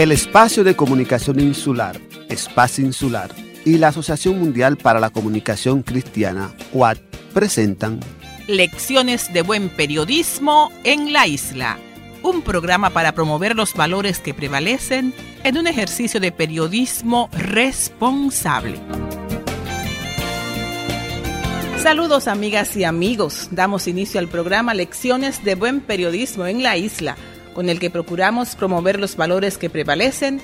El Espacio de Comunicación Insular, Espacio Insular, y la Asociación Mundial para la Comunicación Cristiana, UAT, presentan Lecciones de Buen Periodismo en la Isla, un programa para promover los valores que prevalecen en un ejercicio de periodismo responsable. Saludos amigas y amigos, damos inicio al programa Lecciones de Buen Periodismo en la Isla, con el que procuramos promover los valores que prevalecen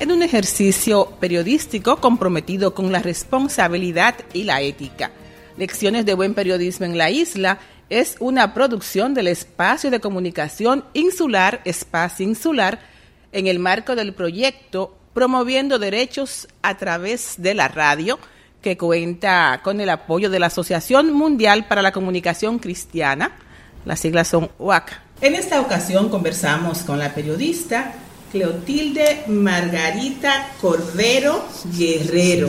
en un ejercicio periodístico comprometido con la responsabilidad y la ética. Lecciones de Buen Periodismo en la Isla es una producción del Espacio de Comunicación Insular Espacio Insular en el marco del proyecto Promoviendo Derechos a través de la radio, que cuenta con el apoyo de la Asociación Mundial para la Comunicación Cristiana. Las siglas son UAC. En esta ocasión conversamos con la periodista Cleotilde Margarita Cordero Guerrero.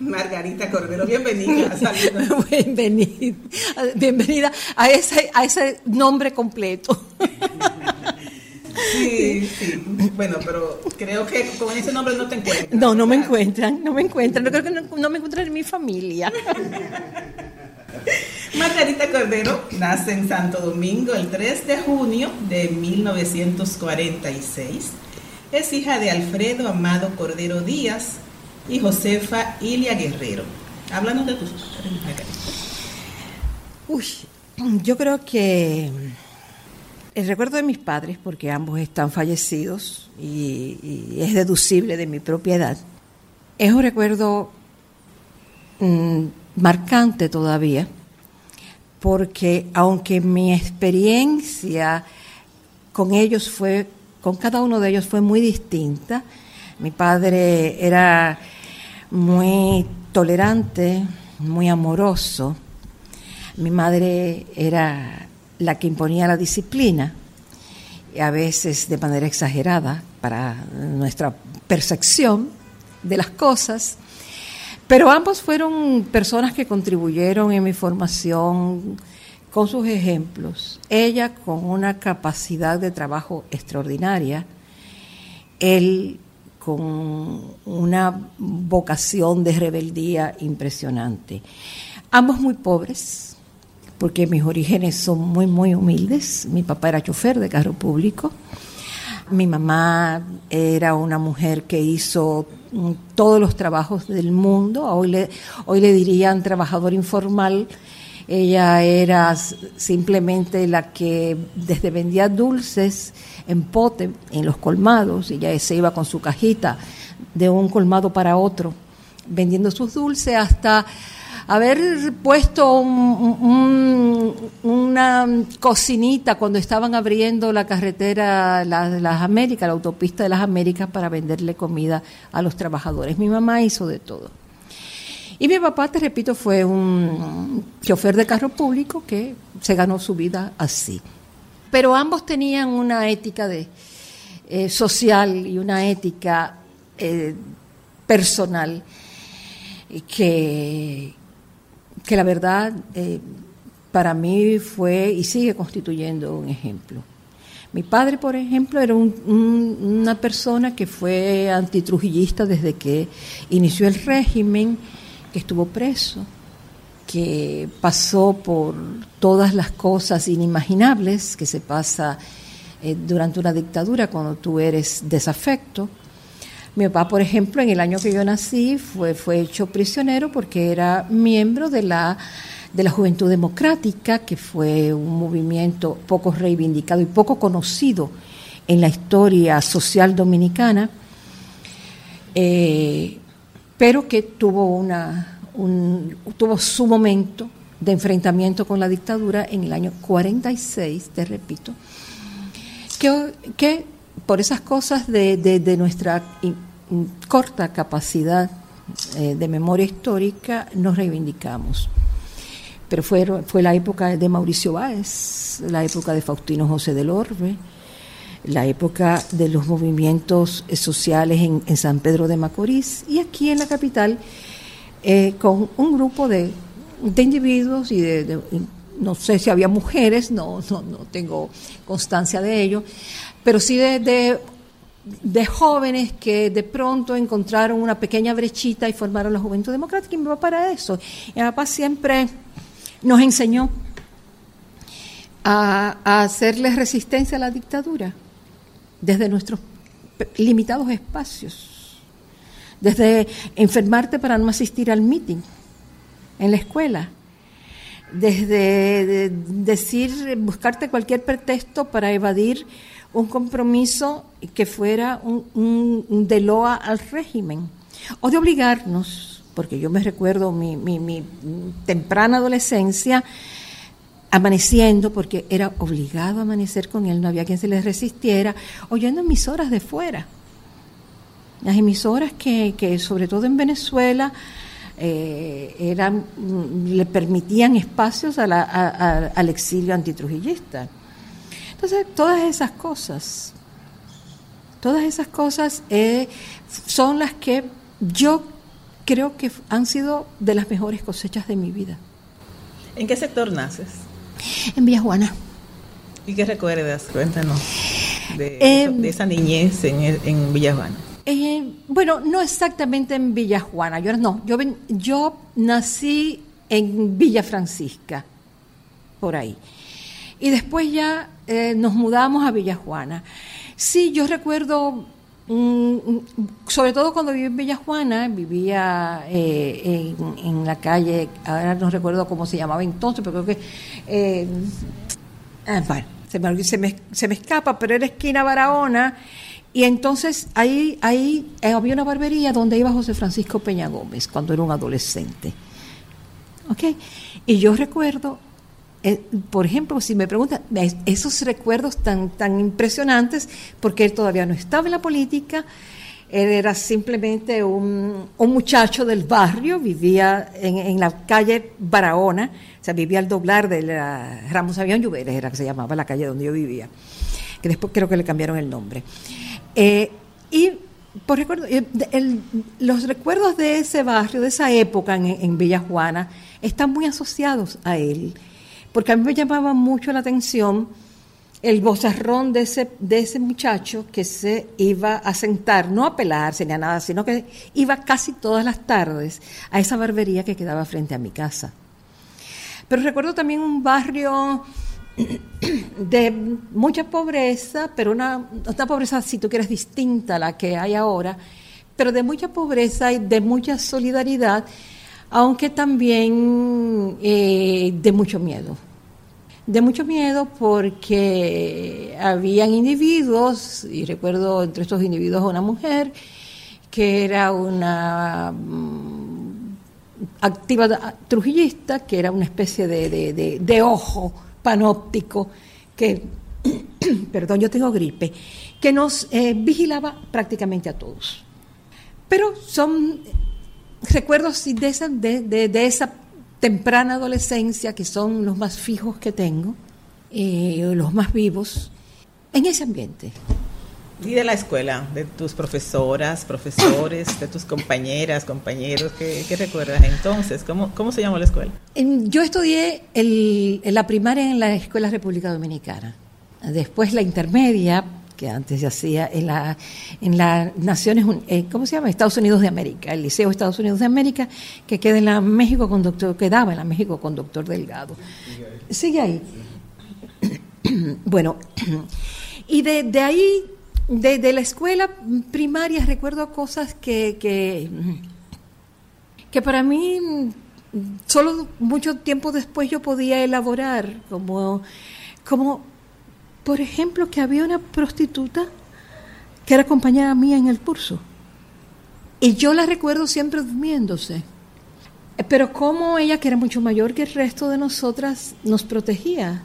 Margarita Cordero, bienvenida. bienvenida, bienvenida a ese, a ese nombre completo. Sí, sí. Bueno, pero creo que con ese nombre no te encuentran. No, no me encuentran, no me encuentran. No creo que no, me encuentran en mi familia. Margarita Cordero nace en Santo Domingo el 3 de junio de 1946 es hija de Alfredo Amado Cordero Díaz y Josefa Ilia Guerrero. Háblanos de tus Uy, yo creo que el recuerdo de mis padres, porque ambos están fallecidos y, es deducible de mi propia edad, es un recuerdo mm, marcante todavía, porque aunque mi experiencia con ellos fue con cada uno de ellos fue muy distinta. Mi padre era muy tolerante, muy amoroso. Mi madre era la que imponía la disciplina, a veces de manera exagerada para nuestra percepción de las cosas. Pero ambos fueron personas que contribuyeron en mi formación con sus ejemplos, ella con una capacidad de trabajo extraordinaria, él con una vocación de rebeldía impresionante. Ambos muy pobres, porque mis orígenes son muy, muy humildes. Mi papá era chofer de carro público. Mi mamá era una mujer que hizo todos los trabajos del mundo. Hoy le, hoy le dirían trabajador informal ella era simplemente la que desde vendía dulces en pote en los colmados, ella se iba con su cajita de un colmado para otro vendiendo sus dulces hasta haber puesto una cocinita cuando estaban abriendo la carretera de las Américas, la autopista de las Américas, para venderle comida a los trabajadores. Mi mamá hizo de todo. Y mi papá, te repito, fue un chofer de carro público que se ganó su vida así. Pero ambos tenían una ética de, eh, social y una ética eh, personal que, que la verdad eh, para mí fue y sigue constituyendo un ejemplo. Mi padre, por ejemplo, era una persona que fue antitrujillista desde que inició el régimen que estuvo preso, que pasó por todas las cosas inimaginables que se pasa eh, durante una dictadura cuando tú eres desafecto. Mi papá, por ejemplo, en el año que yo nací fue, fue hecho prisionero porque era miembro de la, de la Juventud Democrática, que fue un movimiento poco reivindicado y poco conocido en la historia social dominicana. Eh, pero que tuvo, una, tuvo su momento de enfrentamiento con la dictadura en el año 46, te repito, que por esas cosas de, nuestra corta capacidad eh, de memoria histórica nos reivindicamos. Pero fue, fue la época de Mauricio Báez, la época de Faustino José del Orbe, la época de los movimientos sociales en, San Pedro de Macorís y aquí en la capital eh, con un grupo de, individuos y de, no sé si había mujeres, no, no, no tengo constancia de ello, pero sí de, de jóvenes que de pronto encontraron una pequeña brechita y formaron la Juventud Democrática. Y mi papá para eso. Mi papá siempre nos enseñó a, a hacerle resistencia a la dictadura desde nuestros limitados espacios, desde enfermarte para no asistir al meeting en la escuela, desde decir, buscarte cualquier pretexto para evadir un compromiso que fuera un, de loa al régimen, o de obligarnos, porque yo me recuerdo mi, mi temprana adolescencia, amaneciendo, porque era obligado a amanecer con él, no había quien se le resistiera, oyendo emisoras de fuera. Las emisoras que, que sobre todo en Venezuela, eh, eran, le permitían espacios al exilio antitrujillista. Entonces, todas esas cosas, todas esas cosas eh, son las que yo creo que han sido de las mejores cosechas de mi vida. ¿En qué sector naces? En Villa Juana. ¿Y qué recuerdas? Cuéntanos de, em, esa niñez en, en Villa Juana. Eh, bueno, no exactamente en Villa Juana, yo no, yo, yo nací en Villa Francisca, por ahí. Y después ya eh, nos mudamos a Villa Juana. Sí, yo recuerdo, mm, sobre todo cuando viví en Villa Juana, vivía eh, en, la calle, ahora no recuerdo cómo se llamaba entonces, pero creo que... Ah, bueno, se me, se, me, se me escapa, pero era esquina Barahona y entonces ahí, ahí eh, había una barbería donde iba José Francisco Peña Gómez cuando era un adolescente. ¿Ok? Y yo recuerdo, eh, por ejemplo, si me preguntan, esos recuerdos tan, tan impresionantes, porque él todavía no estaba en la política, él era simplemente un, muchacho del barrio, vivía en, la calle Barahona, o sea, vivía al doblar de la Ramos Avión Lluveres, era que se llamaba la calle donde yo vivía, que después creo que le cambiaron el nombre. Eh, y por recuerdo, eh, los recuerdos de ese barrio, de esa época en, en Villa Juana, están muy asociados a él, porque a mí me llamaba mucho la atención el bozarrón de ese, de ese muchacho que se iba a sentar, no a pelarse ni a nada, sino que iba casi todas las tardes a esa barbería que quedaba frente a mi casa. Pero recuerdo también un barrio de mucha pobreza, pero una, pobreza, si tú quieres, distinta a la que hay ahora, pero de mucha pobreza y de mucha solidaridad, aunque también eh, de mucho miedo. De mucho miedo porque habían individuos, y recuerdo entre estos individuos una mujer, que era una mm, activa trujillista, que era una especie de, de ojo panóptico que, perdón, yo tengo gripe, que nos eh, vigilaba prácticamente a todos. Pero son recuerdos de esa, de, esa temprana adolescencia que son los más fijos que tengo, eh, los más vivos, en ese ambiente. ¿Y de la escuela? ¿De tus profesoras, profesores, de tus compañeras, compañeros? ¿Qué, recuerdas entonces? ¿Cómo, ¿Cómo, se llamó la escuela? Yo estudié el, la primaria en la Escuela República Dominicana. Después la intermedia, que antes se hacía en la, en las Naciones, eh, ¿cómo se llama? Estados Unidos de América, el Liceo Estados Unidos de América, que queda en la México con doctor, quedaba en la México con doctor Delgado. Sigue ahí. bueno, y de, de ahí de, la escuela primaria recuerdo cosas que, que, que para mí solo mucho tiempo después yo podía elaborar, como, como por ejemplo que había una prostituta que era compañera mía en el curso. Y yo la recuerdo siempre durmiéndose. Pero como ella, que era mucho mayor que el resto de nosotras, nos protegía.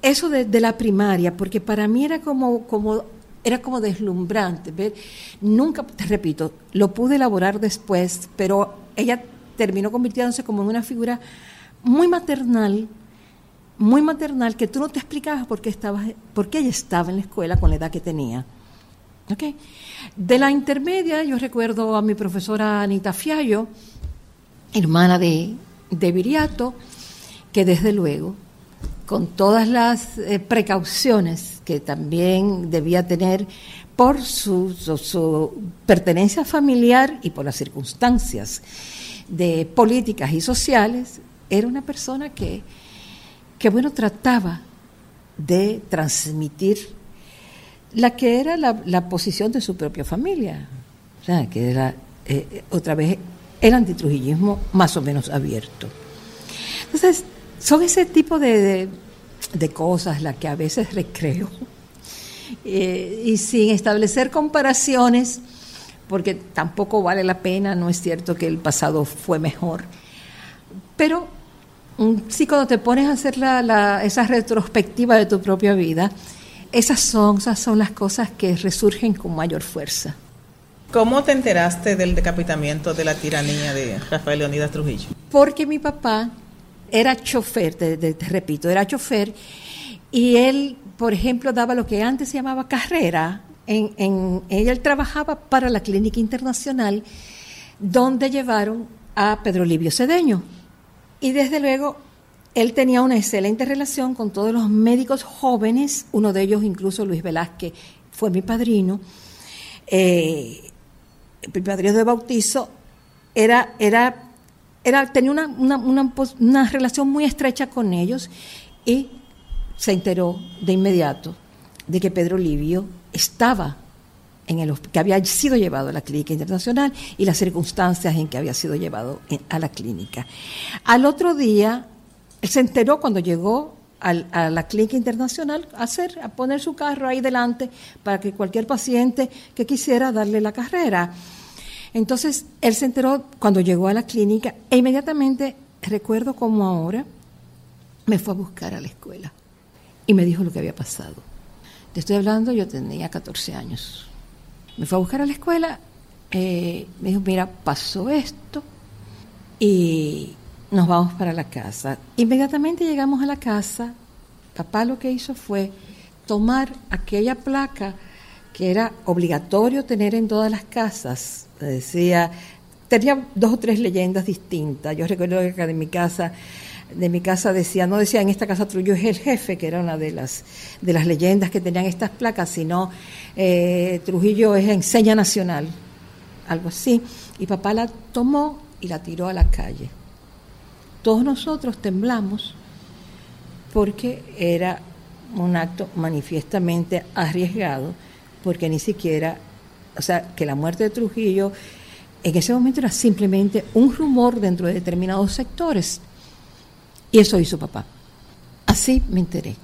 Eso de, la primaria, porque para mí era como, como era como deslumbrante. Nunca, te repito, lo pude elaborar después, pero ella terminó convirtiéndose como en una figura muy maternal, muy maternal, que tú no te explicabas por qué, estabas, por qué ella estaba en la escuela con la edad que tenía. ¿Okay? De la intermedia, yo recuerdo a mi profesora Anita Fiallo, hermana de, de Viriato, que desde luego, con todas las eh, precauciones que también debía tener por su, su, pertenencia familiar y por las circunstancias de políticas y sociales, era una persona que, que bueno, trataba de transmitir la que era la, posición de su propia familia, que era eh, otra vez el antitrujillismo más o menos abierto. Entonces, son ese tipo de, de, cosas las que a veces recreo eh, y sin establecer comparaciones, porque tampoco vale la pena, no es cierto que el pasado fue mejor, pero sí cuando te pones a hacer la, esa retrospectiva de tu propia vida, esas son, esas son las cosas que resurgen con mayor fuerza. ¿Cómo te enteraste del decapitamiento de la tiranía de Rafael Leonidas Trujillo? Porque mi papá era chofer, te repito, era chofer, y él por ejemplo, daba lo que antes se llamaba carrera. En, en, él trabajaba para la Clínica Internacional, donde llevaron a Pedro Livio Cedeño. Y desde luego, él tenía una excelente relación con todos los médicos jóvenes, uno de ellos incluso Luis Velázquez fue mi padrino. Eh, mi padrino de bautizo era, tenía una, una relación muy estrecha con ellos y se enteró de inmediato de que Pedro Livio estaba en el que había sido llevado a la clínica internacional y las circunstancias en que había sido llevado a la clínica. Al otro día, él se enteró cuando llegó a la clínica internacional a hacer, a poner su carro ahí delante para que cualquier paciente que quisiera darle la carrera. Entonces, él se enteró cuando llegó a la clínica e inmediatamente, recuerdo como ahora, me fue a buscar a la escuela y me dijo lo que había pasado. Te estoy hablando, yo tenía 14 años. Me fue a buscar a la escuela, eh, me dijo, mira, pasó esto y nos vamos para la casa. Inmediatamente llegamos a la casa, papá lo que hizo fue tomar aquella placa que era obligatorio tener en todas las casas. Decía, tenía dos o tres leyendas distintas. Yo recuerdo que en mi casa de mi casa decía, no decía en esta casa Trujillo es el jefe, que era una de las, de las leyendas que tenían estas placas, sino eh, Trujillo es enseña nacional, algo así. Y papá la tomó y la tiró a la calle. Todos nosotros temblamos porque era un acto manifiestamente arriesgado, porque ni siquiera, o sea, que la muerte de Trujillo en ese momento era simplemente un rumor dentro de determinados sectores y eso hizo papá. Así me enteré.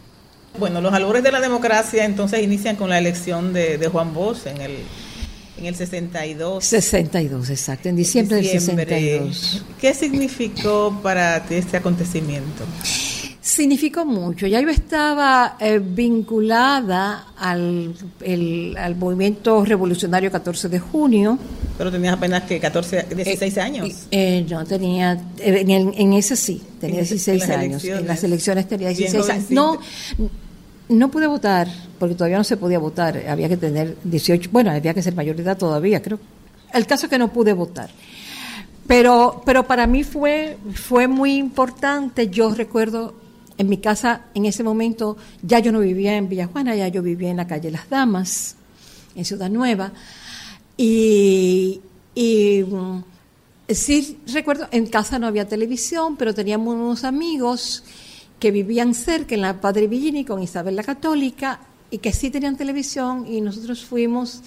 Bueno, los albores de la democracia entonces inician con la elección de, Juan Bosch en el, en el 62. 62, exacto, en diciembre, del 62. ¿Qué significó para ti este acontecimiento? Significó mucho. Ya yo estaba eh, vinculada al, al, movimiento revolucionario 14 de junio. Pero tenías apenas que 14, 16 eh, años. Eh, yo tenía, en, en, ese sí, tenía 16 años. En las elecciones tenía 16 años. No, no pude votar, porque todavía no se podía votar. Había que tener 18, bueno, había que ser mayor de edad todavía, creo. El caso es que no pude votar. Pero, pero para mí fue, fue muy importante. Yo recuerdo en mi casa, en ese momento, ya yo no vivía en Villajuana, ya yo vivía en la calle Las Damas, en Ciudad Nueva. Y, mm, sí recuerdo, en casa no había televisión, pero teníamos unos amigos que vivían cerca en la Padre Villini con Isabel la Católica y que sí tenían televisión y nosotros fuimos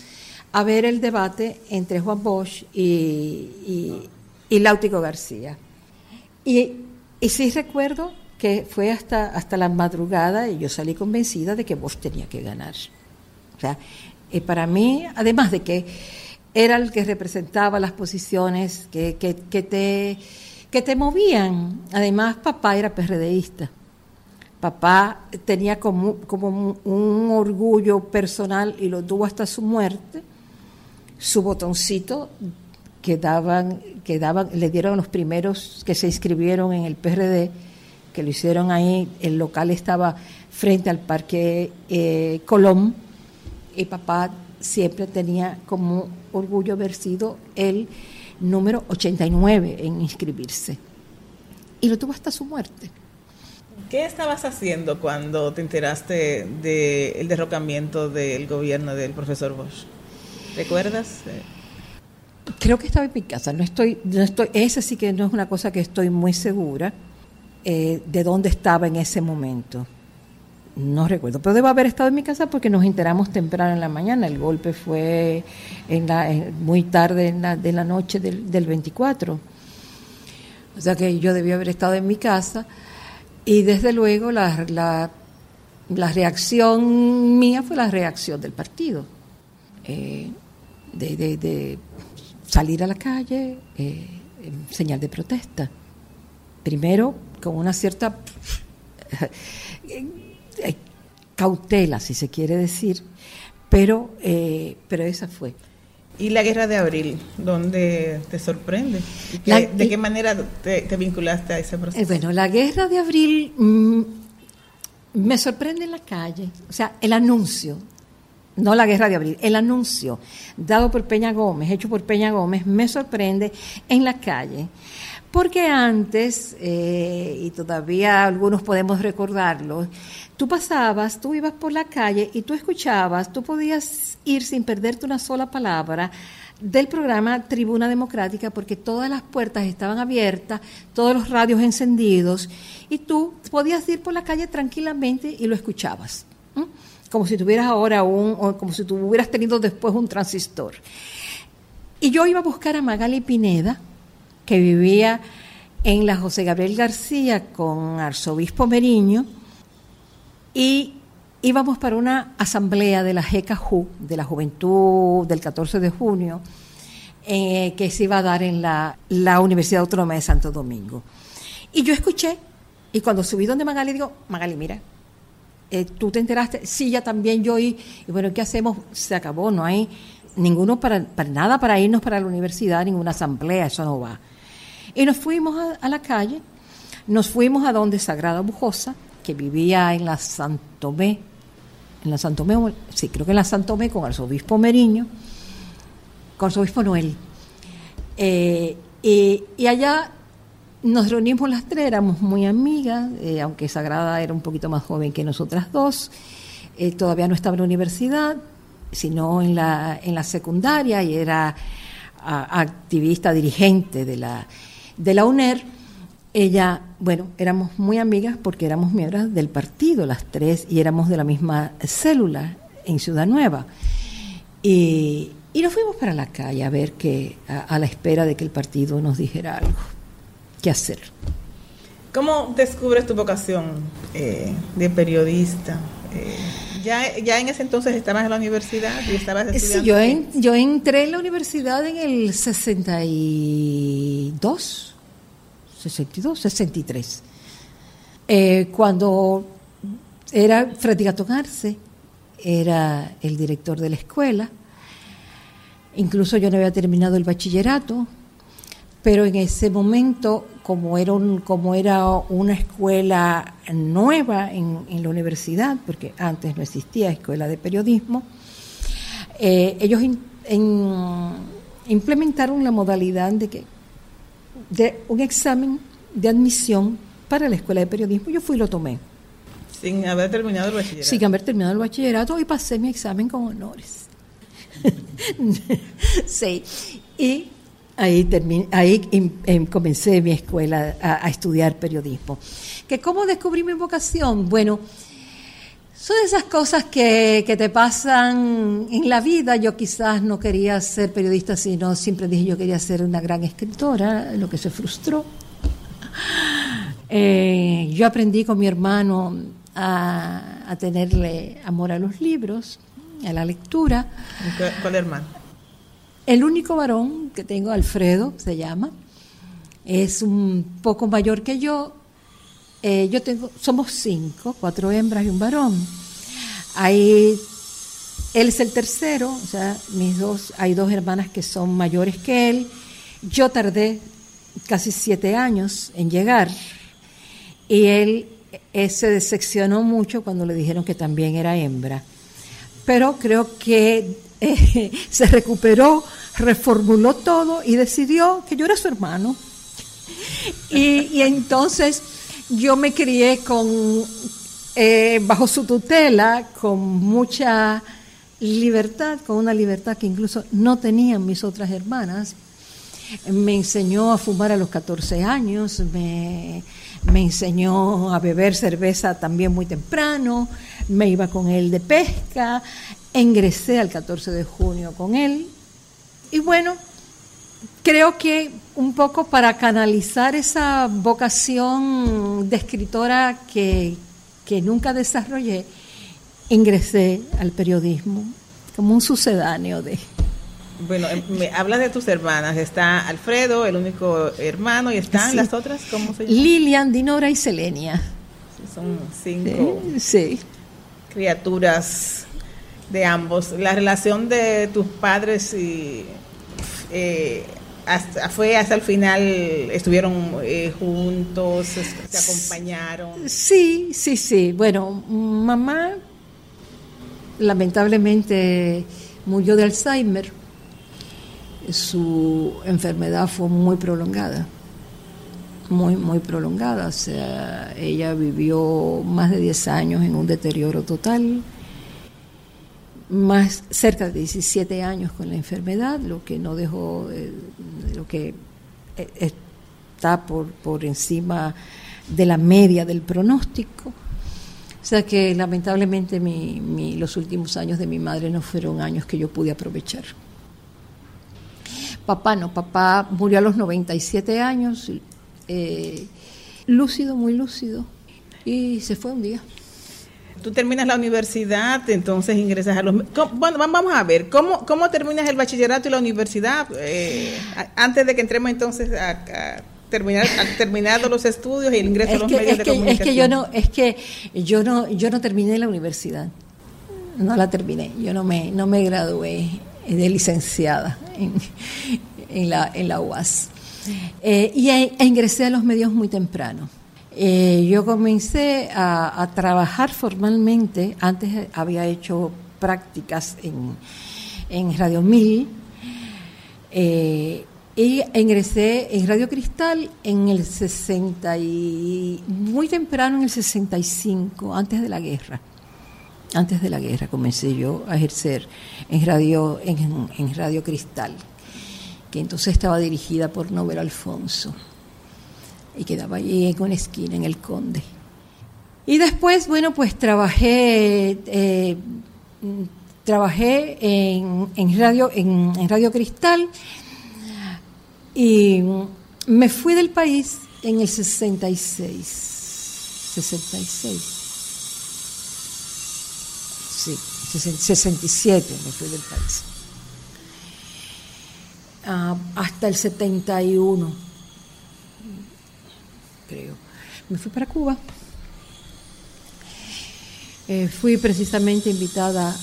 a ver el debate entre Juan Bosch y, y, Láutico García. Y sí recuerdo que fue hasta, hasta la madrugada y yo salí convencida de que Bosch tenía que ganar. O sea, eh, para mí, además de que era el que representaba las posiciones que, que, te, que te movían, además papá era PRDista. Papá tenía como, como un orgullo personal y lo tuvo hasta su muerte, su botoncito que daban, que daban, le dieron los primeros que se inscribieron en el PRD que lo hicieron ahí, el local estaba frente al Parque eh, Colón y papá siempre tenía como orgullo haber sido el número 89 en inscribirse. Y lo tuvo hasta su muerte. ¿Qué estabas haciendo cuando te enteraste del derrocamiento del gobierno del profesor Bosch? ¿Recuerdas? Creo que estaba en mi casa. No estoy, no estoy. Esa sí que no es una cosa que estoy muy segura eh, de dónde estaba en ese momento. No recuerdo, pero debo haber estado en mi casa porque nos enteramos temprano en la mañana. El golpe fue en la, muy tarde en la, de la noche del, del 24. O sea que yo debía haber estado en mi casa y desde luego la, la, la reacción mía fue la reacción del partido. Eh, de, de, de, salir a la calle eh, en señal de protesta. Primero con una cierta eh, cautela, si se quiere decir, pero, eh, pero esa fue. ¿Y la guerra de abril? ¿Dónde te sorprende? La, ¿De qué manera te, te, vinculaste a ese proceso? Eh, bueno, la guerra de abril mmm, me sorprende en la calle, o sea, el anuncio, no la guerra de abril, el anuncio dado por Peña Gómez, hecho por Peña Gómez, me sorprende en la calle. Porque antes, eh, y todavía algunos podemos recordarlo, tú pasabas, tú ibas por la calle y tú escuchabas, tú podías ir sin perderte una sola palabra del programa Tribuna Democrática porque todas las puertas estaban abiertas, todos los radios encendidos y tú podías ir por la calle tranquilamente y lo escuchabas, como si tuvieras ahora un, o como si tú hubieras tenido después un transistor. Y yo iba a buscar a Magali Pineda, que vivía en la José Gabriel García con Arzobispo Meriño y íbamos para una asamblea de la GECAJU, de la Juventud del 14 de junio, eh, que se iba a dar en la, la, Universidad Autónoma de Santo Domingo. Y yo escuché, y cuando subí donde Magali, digo, Magali, mira, eh, tú te enteraste, sí, ya también yo, y, y bueno, ¿qué hacemos? Se acabó, no hay ninguno para, para nada para irnos para la universidad, ninguna asamblea, eso no va. Y nos fuimos a, la calle, nos fuimos a donde Sagrada Bujosa, que vivía en la Santomé, en la Santomé, sí, creo que en la Santomé con arzobispo Meriño, con arzobispo Noel. Eh, y, allá nos reunimos las tres, éramos muy amigas, eh, aunque Sagrada era un poquito más joven que nosotras dos, eh, todavía no estaba en la universidad, sino en la, en la secundaria y era activista, dirigente de la de la UNER, ella, bueno, éramos muy amigas porque éramos miembros del partido, las tres, y éramos de la misma célula en Ciudad Nueva. Y, y nos fuimos para la calle a ver que, a, la espera de que el partido nos dijera algo, qué hacer. ¿Cómo descubres tu vocación eh, de periodista? Eh, ya, ya en ese entonces estabas en la universidad y estabas estudiando. Sí, yo, en, yo entré en la universidad en el 62, 62, 63. Eh, cuando era Freddy Gatón Arce, era el director de la escuela. Incluso yo no había terminado el bachillerato, pero en ese momento, como era, un, como era una escuela nueva en, en, la universidad, porque antes no existía escuela de periodismo, eh, ellos in, in, implementaron la modalidad de que de un examen de admisión para la escuela de periodismo. Yo fui y lo tomé. Sin haber terminado el bachillerato. Sin haber terminado el bachillerato y pasé mi examen con honores. sí. Y ahí, terminé, ahí em, comencé mi escuela a, a, estudiar periodismo. ¿Que ¿Cómo descubrí mi vocación? Bueno, son esas cosas que, que, te pasan en la vida. Yo quizás no quería ser periodista, sino siempre dije yo quería ser una gran escritora, lo que se frustró. Eh, yo aprendí con mi hermano a, a, tenerle amor a los libros, a la lectura. ¿Cuál hermano? El único varón que tengo, Alfredo, se llama, es un poco mayor que yo. Eh, yo tengo, somos cinco, cuatro hembras y un varón. Ahí, él es el tercero, o sea, mis dos, hay dos hermanas que son mayores que él. Yo tardé casi siete años en llegar y él, él se decepcionó mucho cuando le dijeron que también era hembra. Pero creo que eh, se recuperó, reformuló todo y decidió que yo era su hermano. Y, y, entonces yo me crié con, eh, bajo su tutela con mucha libertad, con una libertad que incluso no tenían mis otras hermanas. Me enseñó a fumar a los 14 años, me, me enseñó a beber cerveza también muy temprano, me iba con él de pesca, ingresé al 14 de junio con él. Y bueno, creo que un poco para canalizar esa vocación de escritora que, que nunca desarrollé, ingresé al periodismo como un sucedáneo de... Bueno, em, me hablas de tus hermanas. Está Alfredo, el único hermano, y están las otras, ¿cómo se llaman? Lilian, Dinora y Selenia. son cinco sí. criaturas de ambos. La relación de tus padres y eh, hasta, fue hasta el final, estuvieron eh, juntos, se acompañaron. Sí, sí, sí. Bueno, mamá lamentablemente murió de Alzheimer. Su enfermedad fue muy prolongada, muy, muy prolongada. O sea, ella vivió más de 10 años en un deterioro total, más cerca de 17 años con la enfermedad, lo que no dejó, eh, lo que eh, está por, por encima de la media del pronóstico. O sea que lamentablemente mi, los últimos años de mi madre no fueron años que yo pude aprovechar. Papá no, papá murió a los 97 años, eh, lúcido, muy lúcido, y se fue un día. Tú terminas la universidad, entonces ingresas a los... Bueno, vamos a ver, ¿cómo, cómo terminas el bachillerato y la universidad? Eh, antes de que entremos entonces a terminar terminado los estudios y el ingreso a los medios de comunicación. Es que yo no es que yo no yo no terminé la universidad. No la terminé. Yo no me no me gradué de licenciada en, en la en la UAS. Eh, y e, ingresé a los medios muy temprano. Eh, yo comencé a, a, trabajar formalmente, antes había hecho prácticas en, en Radio Mil, eh, y ingresé en Radio Cristal en el 60 y muy temprano en el 65, antes de la guerra. Antes de la guerra comencé yo a ejercer en Radio, en, Radio Cristal, que entonces estaba dirigida por Nobel Alfonso y quedaba allí en una esquina, en el Conde. Y después, bueno, pues trabajé, eh, trabajé en, en radio, en, Radio Cristal y me fui del país en el 66. 66. Sí, 67 me fui del país. Ah, hasta el 71, creo. Me fui para Cuba. Eh, fui precisamente invitada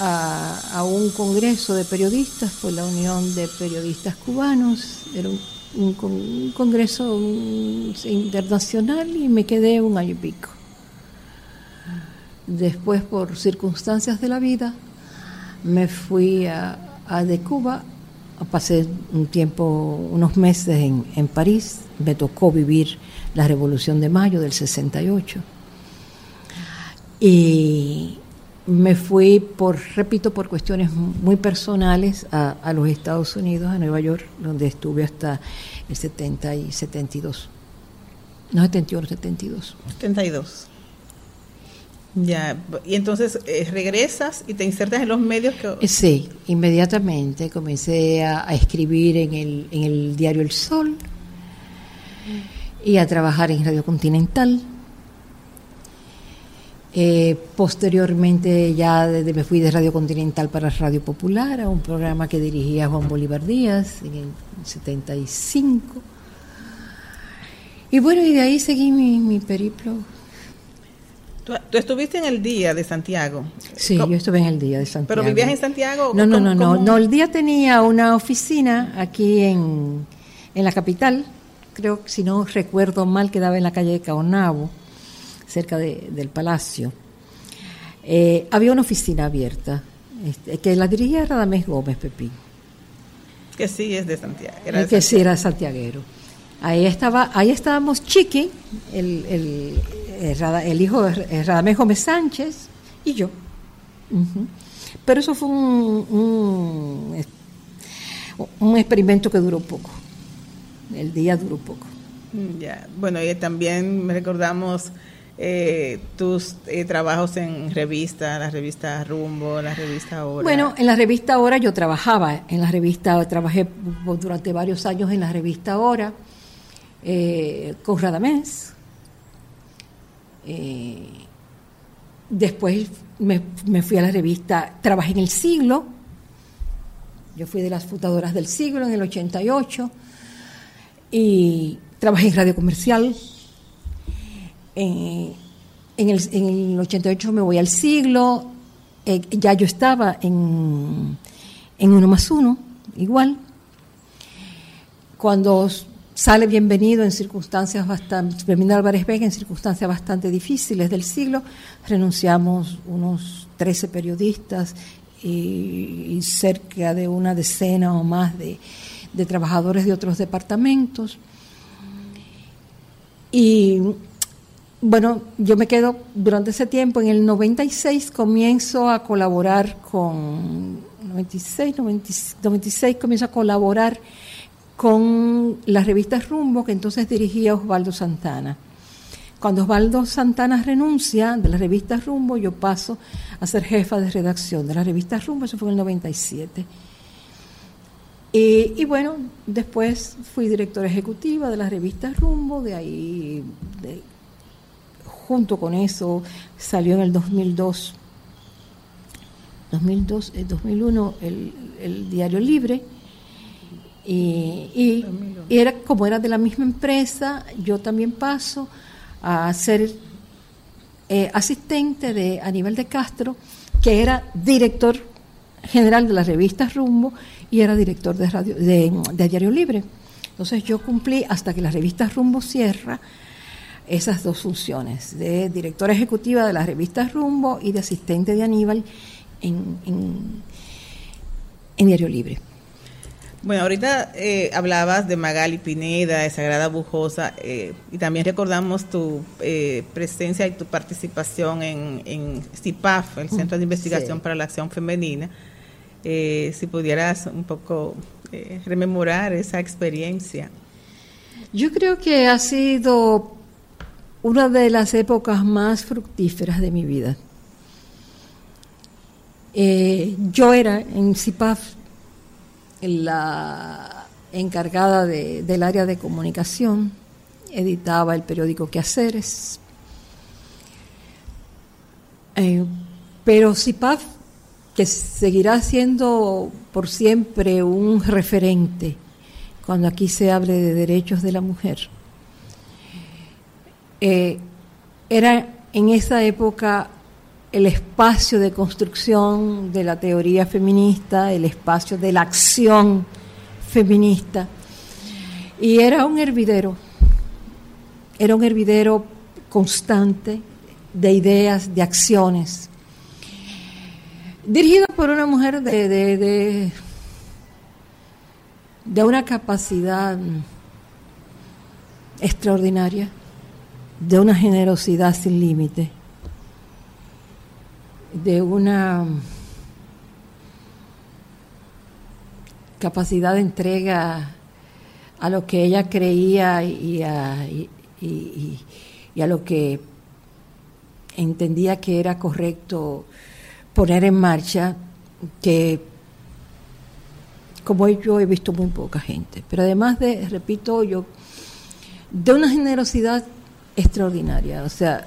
a, un congreso de periodistas por la Unión de Periodistas Cubanos. Era un, congreso internacional y me quedé un año y pico. Después, por circunstancias de la vida, me fui a, de Cuba, pasé un tiempo, unos meses en, en París, me tocó vivir la Revolución de Mayo del 68. Y me fui por, repito, por cuestiones muy personales a, los Estados Unidos, a Nueva York, donde estuve hasta el 70 y 72. No, 71, 72. 72. Ya, y entonces eh, regresas y te insertas en los medios que... Eh, sí, inmediatamente comencé a, escribir en el, en el diario El Sol y a trabajar en Radio Continental eh, posteriormente ya desde, me fui de Radio Continental para Radio Popular, a un programa que dirigía Juan Bolívar Díaz en el 75. Y bueno, y de ahí seguí mi, periplo. ¿Tú, estuviste en el día de Santiago? Sí, yo estuve en el día de Santiago. ¿Pero vivías en Santiago? No, no, no, no, no. El día tenía una oficina aquí en, en la capital. Creo que si no recuerdo mal, quedaba en la calle de Caonabo cerca del palacio, eh, había una oficina abierta este, que la dirigía Radamés Gómez Pepín. Que sí es de Santiago. Era que sí era santiaguero. Ahí estaba, ahí estábamos Chiqui, el, el, el, hijo de Radamés Gómez Sánchez y yo. Pero eso fue un, un, un, experimento que duró poco. El día duró poco. Mm, ya, bueno, y también recordamos eh, tus eh, trabajos en revista, la revista Rumbo, la revista Hora. Bueno, en la revista Hora yo trabajaba, en la revista, trabajé durante varios años en la revista Hora, eh, con Radamés. Eh, después me, fui a la revista, trabajé en El Siglo, yo fui de las fundadoras del Siglo en el 88, y trabajé en Radio Comercial en, el, en, el, 88 me voy al siglo, eh, ya yo estaba en, en uno más uno, igual. Cuando sale bienvenido en circunstancias bastante, Bienvenido Álvarez Vega en circunstancias bastante difíciles del siglo, renunciamos unos 13 periodistas y, cerca de una decena o más de, de trabajadores de otros departamentos. Y bueno, yo me quedo durante ese tiempo. En el 96 comienzo a colaborar con 96, 96 comienzo a colaborar con las revistas Rumbo que entonces dirigía Osvaldo Santana. Cuando Osvaldo Santana renuncia de las revistas Rumbo, yo paso a ser jefa de redacción de las revistas Rumbo, eso fue en el 97. Y, bueno, después fui directora ejecutiva de las revistas Rumbo, de ahí junto con eso salió en el 2002, 2002 2001 el, el Diario Libre. Y, era como era de la misma empresa, yo también paso a ser eh, asistente de Aníbal de Castro, que era director general de la revista Rumbo y era director de, radio, de, Diario Libre. Entonces yo cumplí hasta que la revista Rumbo cierra esas dos funciones, de directora ejecutiva de las revistas Rumbo y de asistente de Aníbal en, en, Diario Libre. Bueno, ahorita eh, hablabas de Magali Pineda, de Sagrada Bujosa, eh, y también recordamos tu eh, presencia y tu participación en, en CIPAF, el Centro de Investigación para la Acción Femenina. si pudieras un poco rememorar esa experiencia. Yo creo que ha sido una de las épocas más fructíferas de mi vida. Eh, yo era en CIPAF la encargada del área de comunicación, editaba el periódico Quehaceres, eh, pero CIPAF, que seguirá siendo por siempre un referente cuando aquí se hable de derechos de la mujer, eh, era en esa época el espacio de construcción de la teoría feminista, el espacio de la acción feminista. Y era un hervidero, era un hervidero constante de ideas, de acciones, dirigida por una mujer de, de, de una capacidad extraordinaria de una generosidad sin límite, de una capacidad de entrega a lo que ella creía y a, a lo que entendía que era correcto poner en marcha, que como yo he visto muy poca gente. Pero además de, repito, yo, de una generosidad extraordinaria. O sea,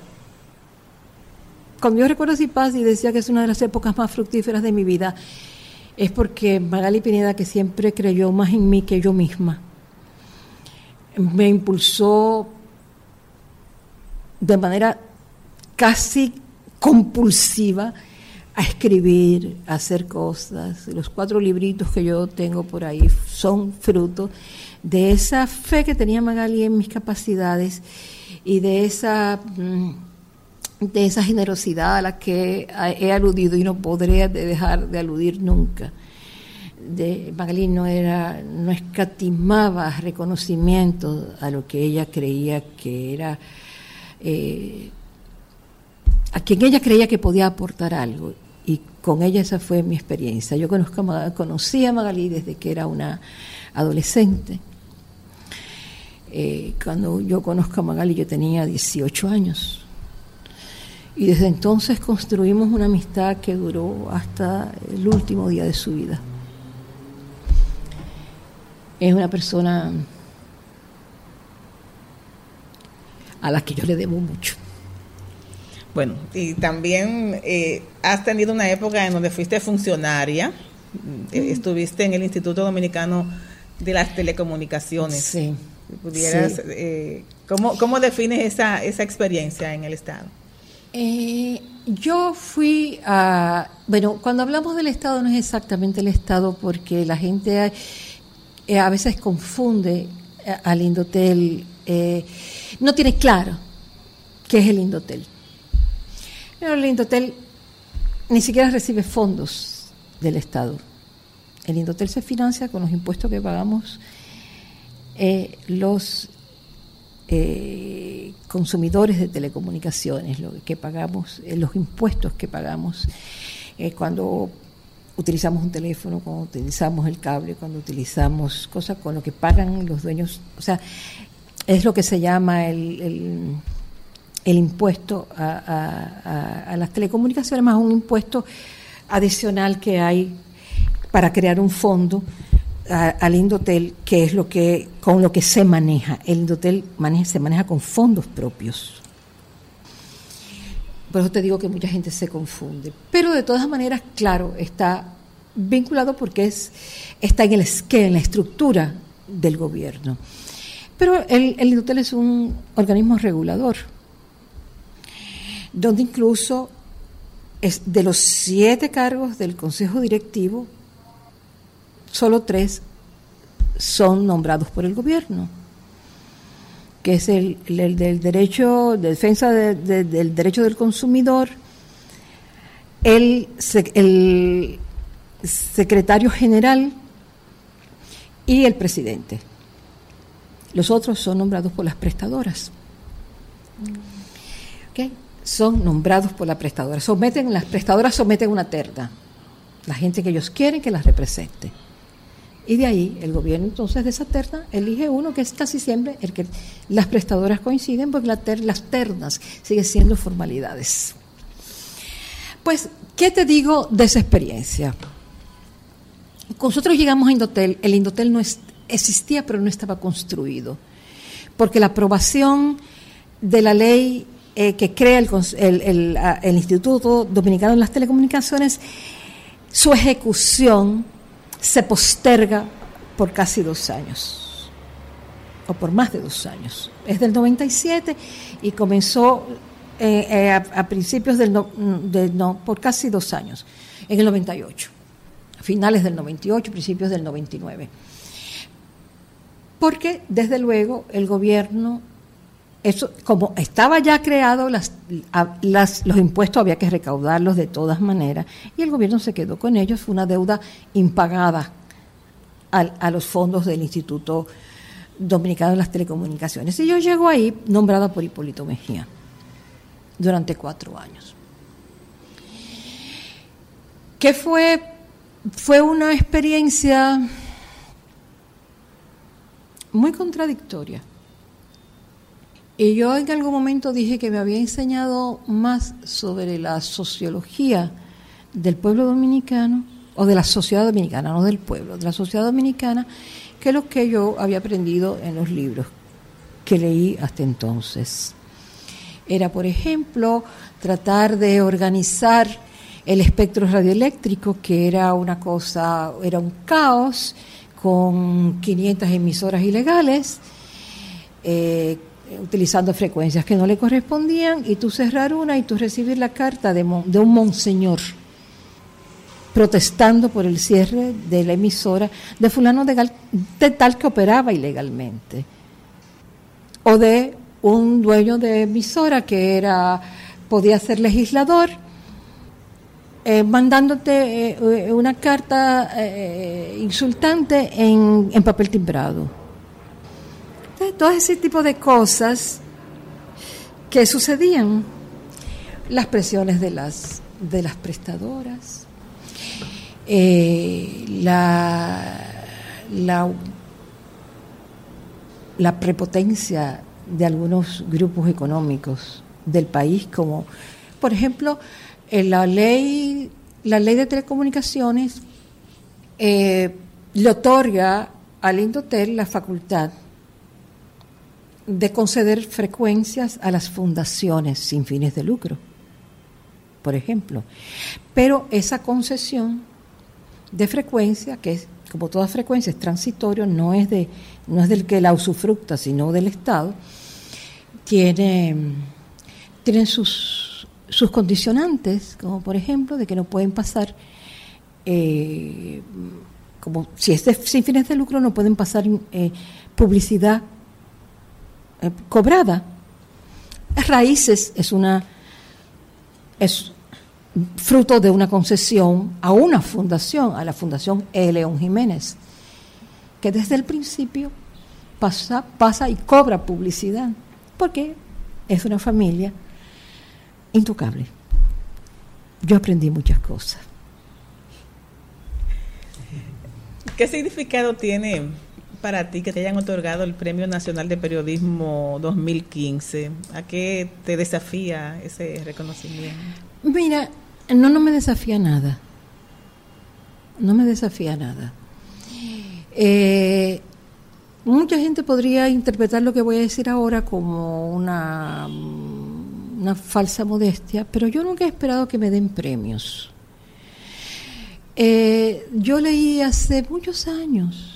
cuando yo recuerdo paz y decía que es una de las épocas más fructíferas de mi vida, es porque Magali Pineda, que siempre creyó más en mí que yo misma, me impulsó de manera casi compulsiva a escribir, a hacer cosas. Los cuatro libritos que yo tengo por ahí son fruto de esa fe que tenía Magali en mis capacidades y de esa, mm, de esa generosidad a la que he aludido y no podré dejar de aludir nunca, de Magalí no era, no escatimaba reconocimiento a lo que ella creía que era, eh, a quien ella creía que podía aportar algo. Y con ella esa fue mi experiencia. Yo conozco, conocí a Magalí desde que era una adolescente. Eh, cuando yo conozco a Magali yo tenía 18 años. Y desde entonces construimos una amistad que duró hasta el último día de su vida. Es una persona a la que yo le debo mucho. Bueno, y también eh, has tenido una época en donde fuiste funcionaria, eh, estuviste en el Instituto Dominicano de las Telecomunicaciones. Sí. Pudieras, eh, ¿cómo, ¿cómo, defines esa, esa experiencia en el Estado? Eh, yo fui a, bueno, cuando hablamos del Estado no es exactamente el Estado porque la gente eh, a, veces confunde eh, al Indotel, no tiene claro qué es el Indotel. El Indotel ni siquiera recibe fondos del Estado. El Indotel se financia con los impuestos que pagamos los eh, consumidores de telecomunicaciones, lo que pagamos, eh, los impuestos que pagamos eh, cuando utilizamos un teléfono, cuando utilizamos el cable, cuando utilizamos cosas con lo que pagan los dueños, o sea, es lo que se llama el, el, impuesto a, a, las telecomunicaciones, más un impuesto adicional que hay para crear un fondo al Indotel, que es lo que con lo que se maneja. El Indotel se maneja con fondos propios. Por eso te digo que mucha gente se confunde. Pero de todas maneras, claro, está vinculado porque es, está en el esquema, en la estructura del gobierno. Pero el, el Indotel es un organismo regulador, donde incluso es de los siete cargos del Consejo Directivo, solo tres son nombrados por el gobierno, que es el, del derecho, de defensa del derecho del consumidor, el, el secretario general y el presidente. Los otros son nombrados por las prestadoras. Son nombrados por la prestadora. Someten, las prestadoras someten una terna. La gente que ellos quieren que las represente. Y de ahí el gobierno entonces de esa terna elige uno que es casi siempre el que las prestadoras coinciden porque las ternas siguen siendo formalidades. Pues, ¿qué te digo de esa experiencia? Nosotros llegamos a Indotel, el Indotel no existía pero no estaba construido, porque la aprobación de la ley eh, que crea el, el Instituto Dominicano de las Telecomunicaciones, su ejecución se posterga por casi dos años, o por más de dos años. Es del 97 y comenzó eh, eh, a, principios del no, por casi dos años, en el 98, finales del 98, principios del 99. Porque desde luego el gobierno eso, como estaba ya creado, las, los impuestos había que recaudarlos de todas maneras y el gobierno se quedó con ellos. Fue una deuda impagada a los fondos del Instituto Dominicano de las Telecomunicaciones. Y yo llego ahí nombrada por Hipólito Mejía durante cuatro años. ¿Qué fue? Fue una experiencia muy contradictoria y yo en algún momento dije que me había enseñado más sobre la sociología del pueblo dominicano, o de la sociedad dominicana, no del pueblo, de la sociedad dominicana, que lo que yo había aprendido en los libros que leí hasta entonces. Era, por ejemplo, tratar de organizar el espectro radioeléctrico, que era una cosa, era un caos, con 500 emisoras ilegales, eh, utilizando frecuencias que no le correspondían y tú cerrar una y tú recibir la carta de, de un monseñor protestando por el cierre de la emisora de fulano de, tal que operaba ilegalmente o de un dueño de emisora que era podía ser legislador eh, mandándote eh, una carta insultante en, papel timbrado. Todo ese tipo de cosas que sucedían, las presiones de las, de las prestadoras, la, la, la prepotencia de algunos grupos económicos del país, como por ejemplo la ley, la ley de telecomunicaciones eh, le otorga al Indotel la facultad de conceder frecuencias a las fundaciones sin fines de lucro, por ejemplo. Pero esa concesión de frecuencia, que es como toda frecuencia es transitorio, no es, de, no es del que la usufructa, sino del Estado, tiene, sus, sus condicionantes, como por ejemplo de que no pueden pasar, eh, como si es sin fines de lucro, no pueden pasar eh, publicidad eh, cobrada. Raíces es una es fruto de una concesión a una fundación, a la Fundación E. León Jiménez, que desde el principio pasa, pasa y cobra publicidad porque es una familia intocable. Yo aprendí muchas cosas. ¿Qué significado tiene para ti que te hayan otorgado el Premio Nacional de Periodismo 2015? ¿A qué te desafía ese reconocimiento? Mira, no, no me desafía nada. No me desafía nada. Eh, Mucha gente podría interpretar lo que voy a decir ahora como una, una falsa modestia, pero yo nunca he esperado que me den premios. Eh, yo leí hace muchos años,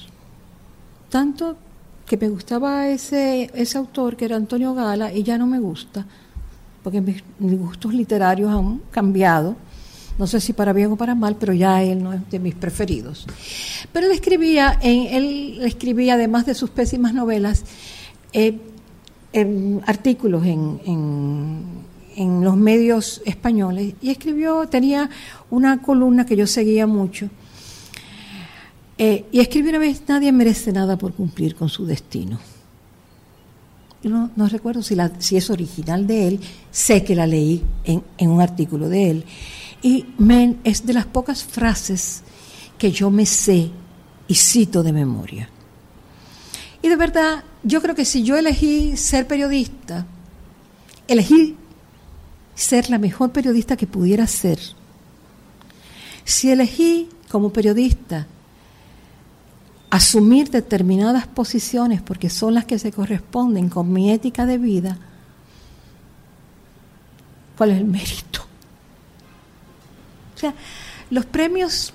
tanto que me gustaba ese, ese autor que era Antonio Gala y ya no me gusta, porque mis gustos literarios han cambiado no sé si para bien o para mal, pero ya él no es de mis preferidos. Pero él escribía, en, él escribía además de sus pésimas novelas, eh, artículos en, en, los medios españoles y escribió, tenía una columna que yo seguía mucho. Eh, y escribió una vez, nadie merece nada por cumplir con su destino. no, no, recuerdo si, la, si es original de él, sé que la leí en, en un artículo de él. Y es de las pocas frases que yo me sé y cito de memoria. Y de verdad, yo creo que si yo elegí ser periodista, elegí ser la mejor periodista que pudiera ser. Si elegí como periodista asumir determinadas posiciones porque son las que se corresponden con mi ética de vida, ¿cuál es el mérito? O sea, los premios,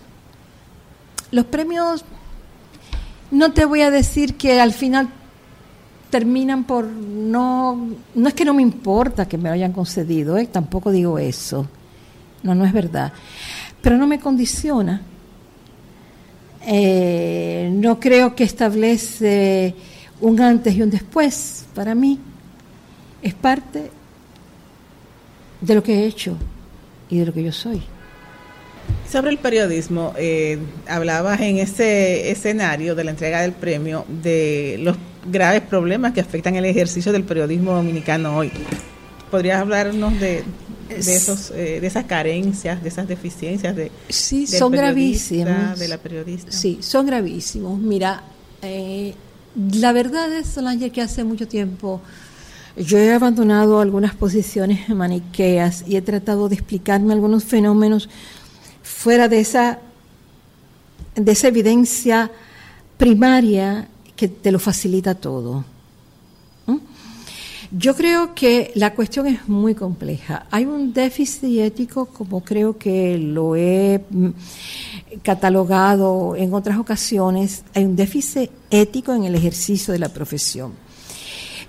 los premios, no te voy a decir que al final terminan por no, no es que no me importa que me lo hayan concedido, ¿eh? tampoco digo eso, no, no es verdad, pero no me condiciona. Eh, no creo que establece un antes y un después para mí, es parte de lo que he hecho y de lo que yo soy. Sobre el periodismo, eh, hablabas en ese escenario de la entrega del premio de los graves problemas que afectan el ejercicio del periodismo dominicano hoy. ¿Podrías hablarnos de, esos, eh, de esas carencias, de esas deficiencias de sí son gravísimas de la periodista? Sí, son gravísimos. Mira, eh, la verdad es Solange que hace mucho tiempo yo he abandonado algunas posiciones maniqueas y he tratado de explicarme algunos fenómenos fuera de esa, de esa evidencia primaria que te lo facilita todo. Yo creo que la cuestión es muy compleja. Hay un déficit ético, como creo que lo he mm, catalogado en otras ocasiones, hay un déficit ético en el ejercicio de la profesión.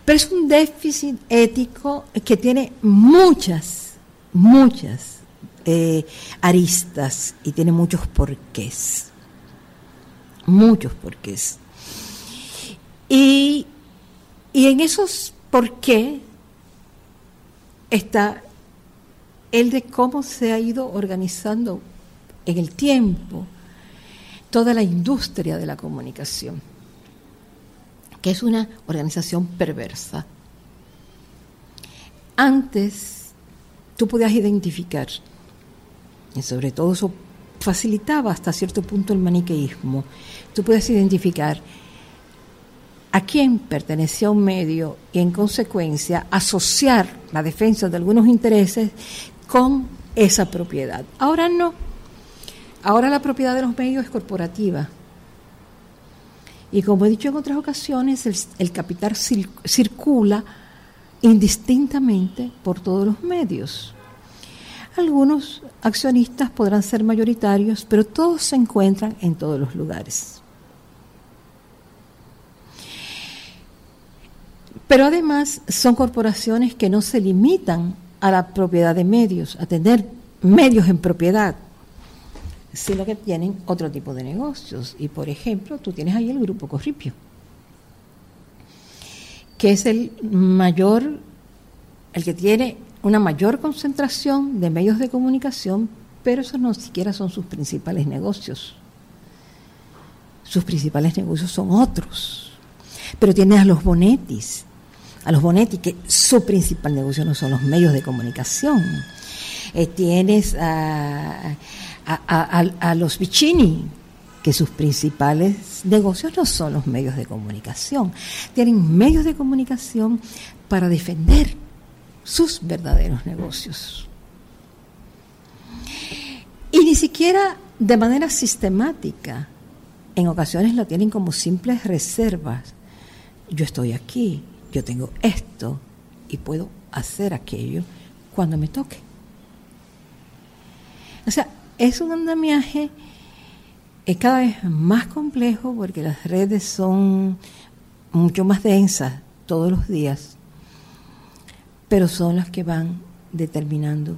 Pero es un déficit ético que tiene muchas, muchas eh, aristas y tiene muchos porqués. Muchos porqués. Y, y en esos porqués está el de cómo se ha ido organizando en el tiempo toda la industria de la comunicación, que es una organización perversa. Antes tú podías identificar, y sobre todo eso facilitaba hasta cierto punto el maniqueísmo, tú podías identificar a quién pertenecía un medio y en consecuencia asociar la defensa de algunos intereses con esa propiedad. Ahora no. Ahora la propiedad de los medios es corporativa. Y como he dicho en otras ocasiones, el, capital circula indistintamente por todos los medios. Algunos accionistas podrán ser mayoritarios, pero todos se encuentran en todos los lugares. Pero además son corporaciones que no se limitan a la propiedad de medios, a tener medios en propiedad, sino que tienen otro tipo de negocios. Y por ejemplo, tú tienes ahí el grupo Corripio, que es el mayor, el que tiene una mayor concentración de medios de comunicación, pero esos no siquiera son sus principales negocios. Sus principales negocios son otros. Pero tienes a los Bonetis, a los Bonetti, que su principal negocio no son los medios de comunicación. Eh, tienes a, a, los Vicini, que sus principales negocios no son los medios de comunicación. Tienen medios de comunicación para defender sus verdaderos negocios. Y ni siquiera de manera sistemática. En ocasiones la tienen como simples reservas. Yo estoy aquí, yo tengo esto y puedo hacer aquello cuando me toque. O sea, es un andamiaje es cada vez más complejo porque las redes son mucho más densas todos los días, pero son las que van determinando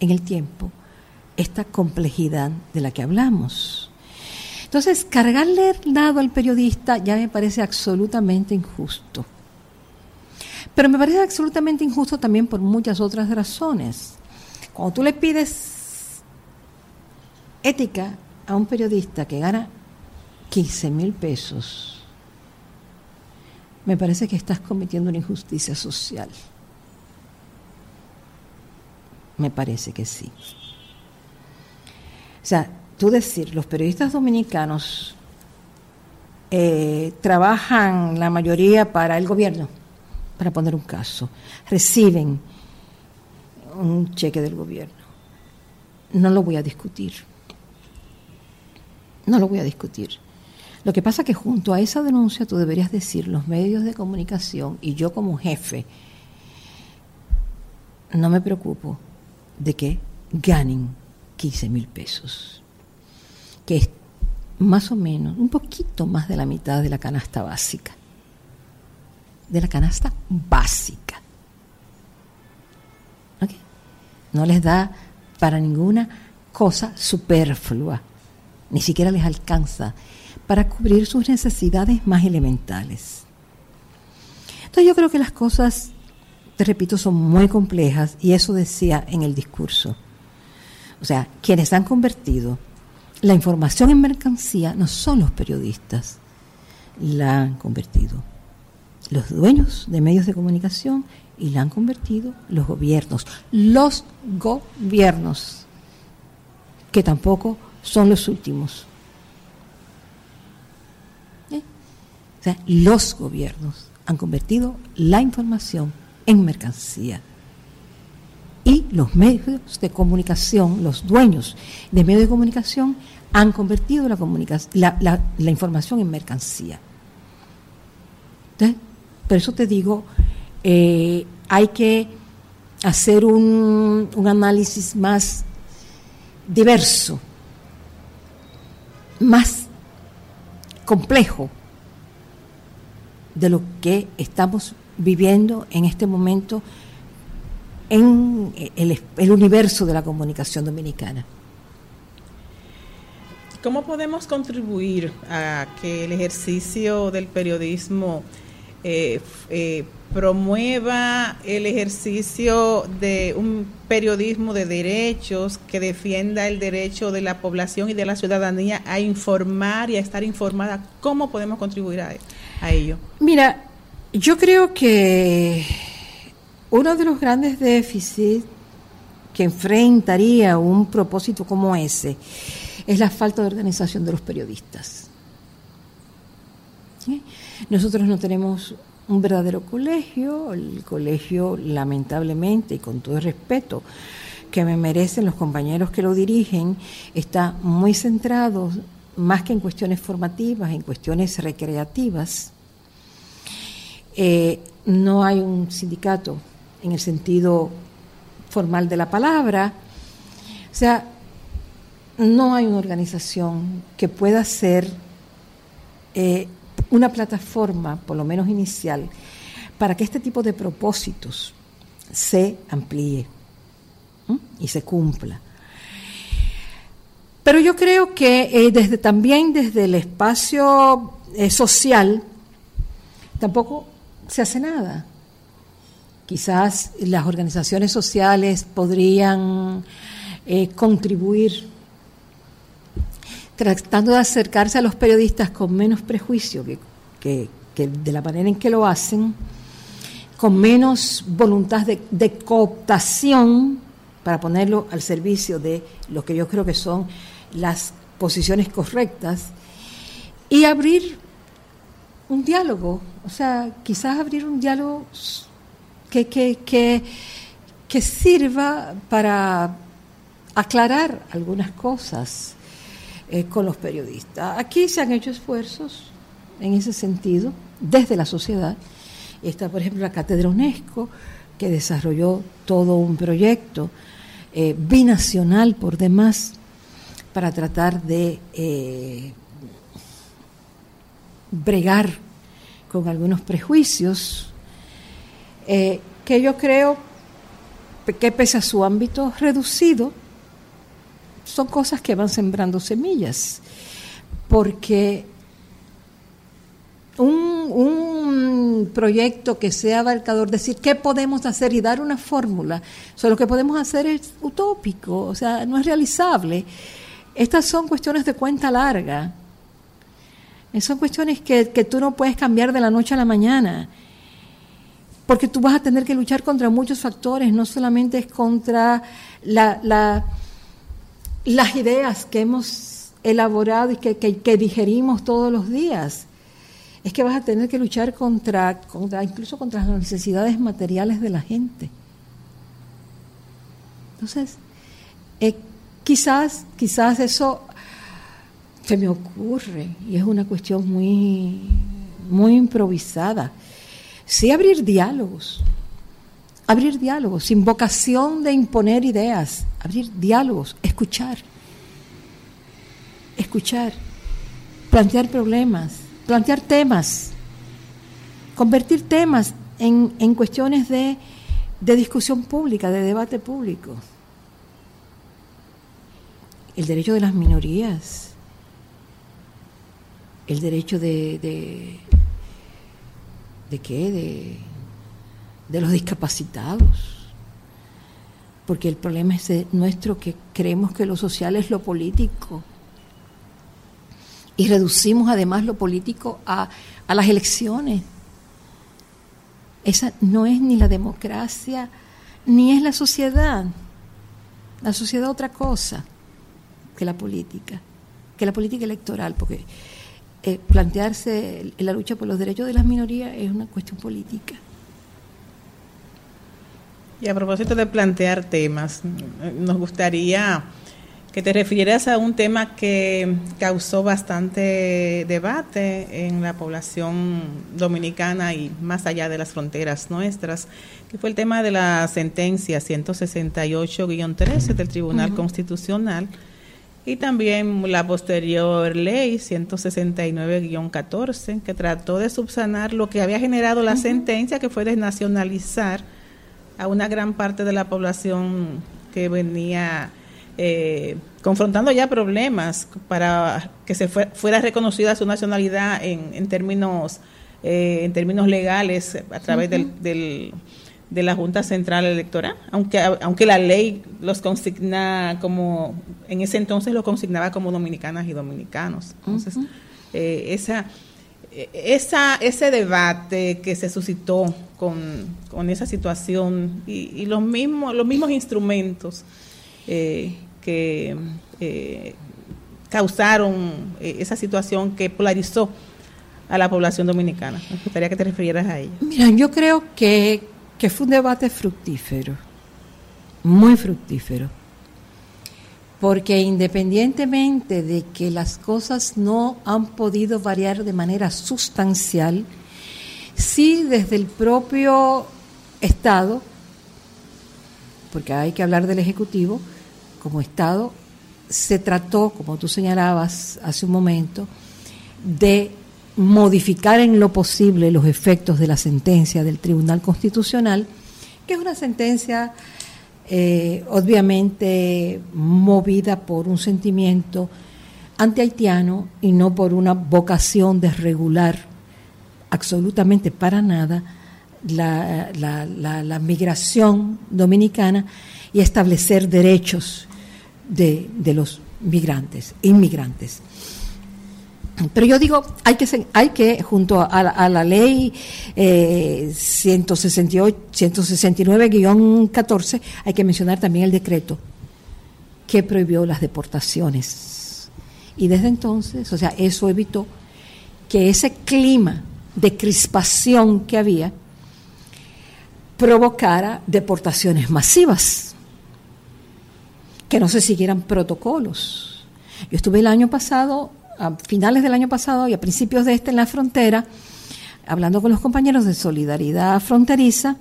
en el tiempo esta complejidad de la que hablamos. Entonces, cargarle el dado al periodista ya me parece absolutamente injusto. Pero me parece absolutamente injusto también por muchas otras razones. Cuando tú le pides ética a un periodista que gana 15 mil pesos, me parece que estás cometiendo una injusticia social. Me parece que sí. O sea, tú decir, los periodistas dominicanos eh, trabajan la mayoría para el gobierno para poner un caso, reciben un cheque del gobierno. No lo voy a discutir. No lo voy a discutir. Lo que pasa es que junto a esa denuncia tú deberías decir los medios de comunicación y yo como jefe no me preocupo de que ganen 15 mil pesos, que es más o menos un poquito más de la mitad de la canasta básica de la canasta básica. No les da para ninguna cosa superflua, ni siquiera les alcanza para cubrir sus necesidades más elementales. Entonces yo creo que las cosas, te repito, son muy complejas y eso decía en el discurso. O sea, quienes han convertido la información en mercancía no son los periodistas, la han convertido los dueños de medios de comunicación y la han convertido los gobiernos. Los gobiernos, que tampoco son los últimos. ¿Eh? O sea, los gobiernos han convertido la información en mercancía. Y los medios de comunicación, los dueños de medios de comunicación, han convertido la, la, la información en mercancía. Entonces, por eso te digo, eh, hay que hacer un, un análisis más diverso, más complejo de lo que estamos viviendo en este momento en el, el, universo de la comunicación dominicana. ¿Cómo podemos contribuir a que el ejercicio del periodismo eh, eh, promueva el ejercicio de un periodismo de derechos que defienda el derecho de la población y de la ciudadanía a informar y a estar informada. ¿Cómo podemos contribuir a, a ello? Mira, yo creo que uno de los grandes déficits que enfrentaría un propósito como ese es la falta de organización de los periodistas. Nosotros no tenemos un verdadero colegio, el colegio lamentablemente y con todo el respeto que me merecen los compañeros que lo dirigen, está muy centrado más que en cuestiones formativas, en cuestiones recreativas. Eh, no hay un sindicato en el sentido formal de la palabra. O sea, no hay una organización que pueda ser eh, una plataforma, por lo menos inicial, para que este tipo de propósitos se amplíe y se cumpla. Pero yo creo que eh, desde, también desde el espacio eh, social tampoco se hace nada. Quizás las organizaciones sociales podrían eh, contribuir tratando de acercarse a los periodistas con menos prejuicio que, de la manera en que lo hacen, con menos voluntad de, de, cooptación para ponerlo al servicio de lo que yo creo que son las posiciones correctas, y abrir un diálogo, o sea, quizás abrir un diálogo que, que, que, sirva para aclarar algunas cosas eh, con los periodistas. Aquí se han hecho esfuerzos en ese sentido desde la sociedad. Está, por ejemplo, la Cátedra UNESCO, que desarrolló todo un proyecto eh, binacional por demás para tratar de eh, bregar con algunos prejuicios eh, que yo creo que pese a su ámbito reducido, son cosas que van sembrando semillas, porque un, proyecto que sea abarcador, decir qué podemos hacer y dar una fórmula, o lo que podemos hacer es utópico, o sea, no es realizable. Estas son cuestiones de cuenta larga, son cuestiones que, que tú no puedes cambiar de la noche a la mañana porque tú vas a tener que luchar contra muchos factores, no solamente es contra las ideas que hemos elaborado y que, digerimos todos los días, es que vas a tener que luchar contra, incluso contra las necesidades materiales de la gente. Entonces, eh, quizás, quizás eso se me ocurre y es una cuestión muy, muy improvisada sí abrir diálogos, abrir diálogos, sin vocación de imponer ideas, abrir diálogos, escuchar, escuchar, plantear problemas, plantear temas, convertir temas en, en cuestiones de, de discusión pública, de debate público. El derecho de las minorías, el derecho de, de ¿De qué? De, de los discapacitados. Porque el problema es nuestro que creemos que lo social es lo político. Y reducimos además lo político a, a las elecciones. Esa no es ni la democracia, ni es la sociedad. La sociedad otra cosa que la política, que la política electoral, porque eh, plantearse la lucha por los derechos de las minorías es una cuestión política. Y a propósito de plantear temas, nos gustaría que te refirieras a un tema que causó bastante debate en la población dominicana y más allá de las fronteras nuestras, que fue el tema de la sentencia 168-13 del Tribunal Constitucional y también la posterior ley 169-14 que trató de subsanar lo que había generado la sentencia que fue desnacionalizar a una gran parte de la población que venía eh, confrontando ya problemas para que se fuera reconocida su nacionalidad en, términos eh, en términos legales a través del, de la Junta Central Electoral, aunque, aunque la ley los consigna como, en ese entonces lo consignaba como dominicanas y dominicanos. Entonces, eh, esa, esa, ese debate que se suscitó con, esa situación y, los, mismos, los mismos instrumentos eh, que eh, causaron esa situación que polarizó a la población dominicana. Me gustaría que te refirieras a ella. Mira, yo creo que, que fue un debate fructífero, muy fructífero porque independientemente de que las cosas no han podido variar de manera sustancial, sí desde el propio Estado, porque hay que hablar del Ejecutivo, como Estado, se trató, como tú señalabas hace un momento, de modificar en lo posible los efectos de la sentencia del Tribunal Constitucional, que es una sentencia eh, obviamente movida por un sentimiento anti-haitiano y no por una vocación de regular absolutamente para nada la, la, migración dominicana y establecer derechos de, de los migrantes, inmigrantes. Pero yo digo, hay que, hay que junto a la, ley eh, 169-14, hay que mencionar también el decreto que prohibió las deportaciones. Y desde entonces, o sea, eso evitó que ese clima de crispación que había provocara deportaciones masivas, que no se siguieran protocolos. Yo estuve el año pasado a finales del año pasado y a principios de este en la frontera, hablando con los compañeros de Solidaridad Fronteriza,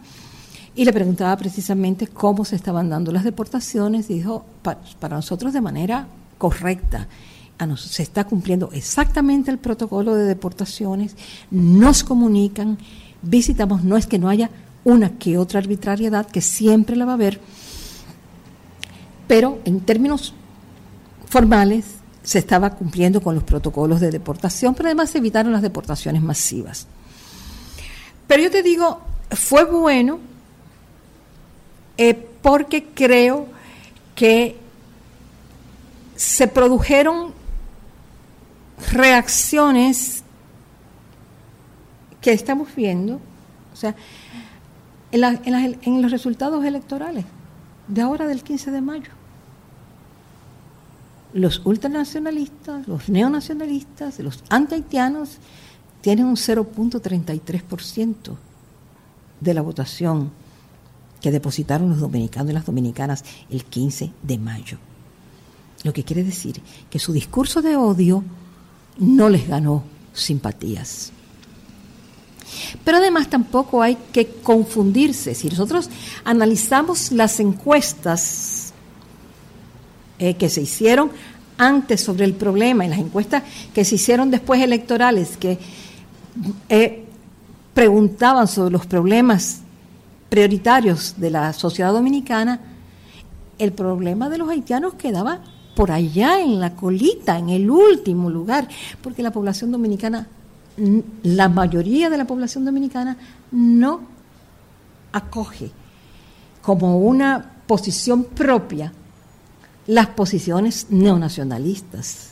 y le preguntaba precisamente cómo se estaban dando las deportaciones, dijo, para, nosotros de manera correcta, se está cumpliendo exactamente el protocolo de deportaciones, nos comunican, visitamos, no es que no haya una que otra arbitrariedad, que siempre la va a haber, pero en términos formales se estaba cumpliendo con los protocolos de deportación, pero además se evitaron las deportaciones masivas. Pero yo te digo, fue bueno eh, porque creo que se produjeron reacciones que estamos viendo, o sea, en, en los resultados electorales de ahora del 15 de mayo los ultranacionalistas, los neonacionalistas, los anti-haitianos tienen un 0.33% de la votación que depositaron los dominicanos y las dominicanas el 15 de mayo. Lo que quiere decir que su discurso de odio no les ganó simpatías. Pero además tampoco hay que confundirse. Si nosotros analizamos las encuestas eh, que se hicieron antes sobre el problema y las encuestas que se hicieron después electorales, que eh, preguntaban sobre los problemas prioritarios de la sociedad dominicana, el problema de los haitianos quedaba por allá en la colita, en el último lugar, porque la población dominicana, la mayoría de la población dominicana no acoge como una posición propia las posiciones neonacionalistas.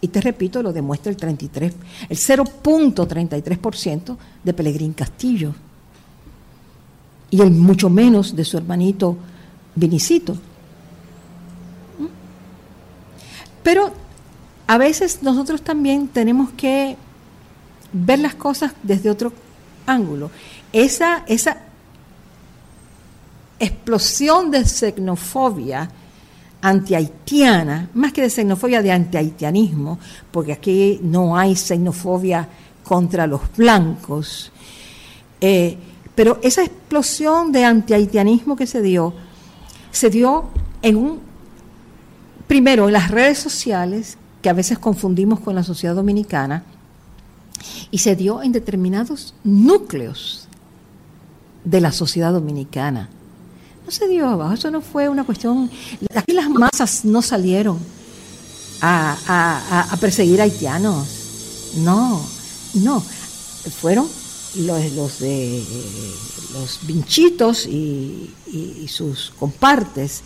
Y te repito, lo demuestra el 33, el 0.33% de Pelegrín Castillo y el mucho menos de su hermanito Vinicito. ¿Mm? Pero a veces nosotros también tenemos que ver las cosas desde otro ángulo. Esa, esa explosión de xenofobia antihaitiana, más que de xenofobia, de antihaitianismo, porque aquí no hay xenofobia contra los blancos. Eh, pero esa explosión de antihaitianismo que se dio, se dio en un, primero en las redes sociales, que a veces confundimos con la sociedad dominicana, y se dio en determinados núcleos de la sociedad dominicana no se dio abajo, eso no fue una cuestión. Aquí las masas no salieron a, perseguir haitianos. No, no. fueron los, los de los vinchitos y, sus compartes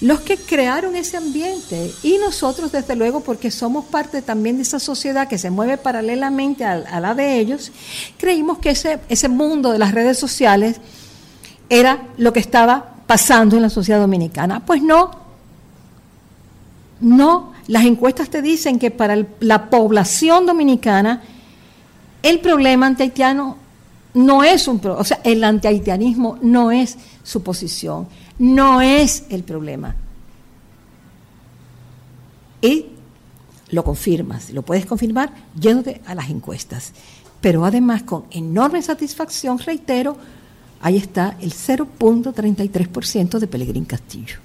los que crearon ese ambiente y nosotros desde luego porque somos parte también de esa sociedad que se mueve paralelamente a, la de ellos, creímos que ese, ese mundo de las redes sociales era lo que estaba pasando en la sociedad dominicana. Pues no, no, las encuestas te dicen que para la población dominicana el problema antihaitiano no es un problema, o sea, el antihaitianismo no es su posición no es el problema. Y lo confirmas, lo puedes confirmar yéndote a las encuestas. Pero además, con enorme satisfacción, reitero, ahí está el 0.33% de Pelegrín Castillo.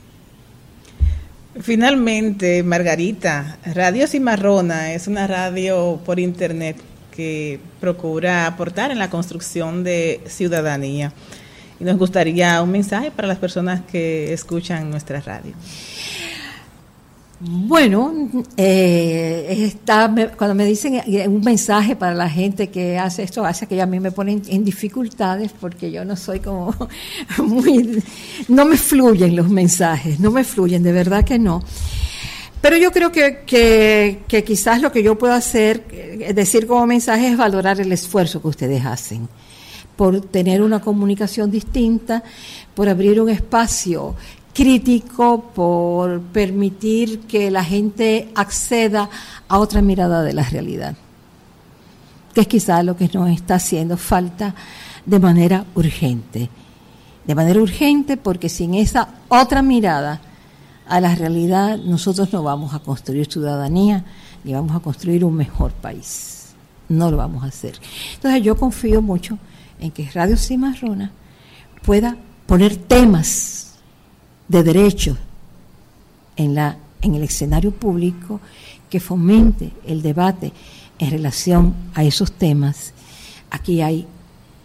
Finalmente, Margarita, Radio Cimarrona es una radio por internet que procura aportar en la construcción de ciudadanía y nos gustaría un mensaje para las personas que escuchan nuestra radio. Bueno, eh, está, cuando me dicen eh, un mensaje para la gente que hace esto, hace que a mí me ponen en dificultades porque yo no soy como muy, no me fluyen los mensajes, no me fluyen, de verdad que no. Pero yo creo que, que, que quizás lo que yo puedo hacer, es decir como mensaje, es valorar el esfuerzo que ustedes hacen por tener una comunicación distinta, por abrir un espacio crítico, por permitir que la gente acceda a otra mirada de la realidad, que es quizá lo que nos está haciendo falta de manera urgente. De manera urgente porque sin esa otra mirada a la realidad nosotros no vamos a construir ciudadanía ni vamos a construir un mejor país. No lo vamos a hacer. Entonces yo confío mucho en que Radio Cimarrona pueda poner temas de derechos en, la, en el escenario público que fomente el debate en relación a esos temas. Aquí hay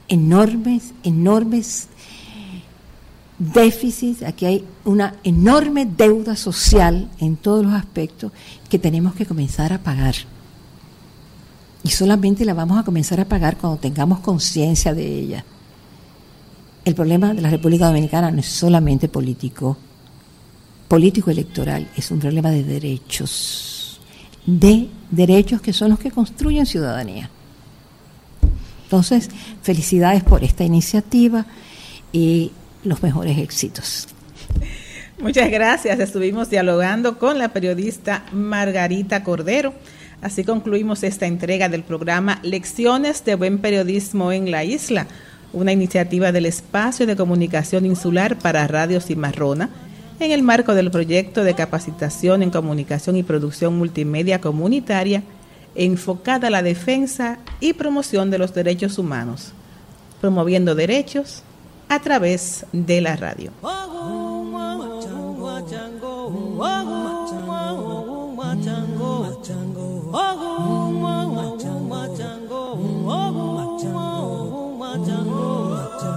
enormes, enormes déficits, aquí hay una enorme deuda social en todos los aspectos que tenemos que comenzar a pagar. Y solamente la vamos a comenzar a pagar cuando tengamos conciencia de ella. El problema de la República Dominicana no es solamente político, político electoral, es un problema de derechos, de derechos que son los que construyen ciudadanía. Entonces, felicidades por esta iniciativa y los mejores éxitos. Muchas gracias. Estuvimos dialogando con la periodista Margarita Cordero. Así concluimos esta entrega del programa Lecciones de Buen Periodismo en la Isla, una iniciativa del Espacio de Comunicación Insular para Radio Cimarrona, en el marco del proyecto de capacitación en comunicación y producción multimedia comunitaria enfocada a la defensa y promoción de los derechos humanos, promoviendo derechos a través de la radio.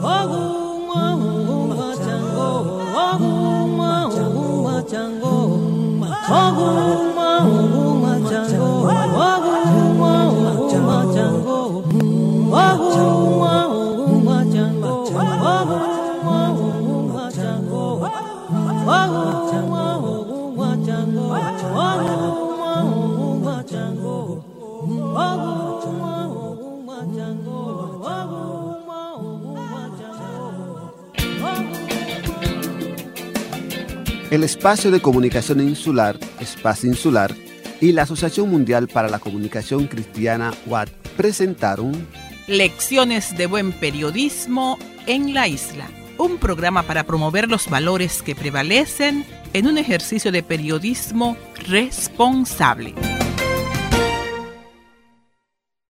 Ogu, El Espacio de Comunicación Insular, Espacio Insular, y la Asociación Mundial para la Comunicación Cristiana, WAT, presentaron Lecciones de Buen Periodismo en la Isla, un programa para promover los valores que prevalecen en un ejercicio de periodismo responsable.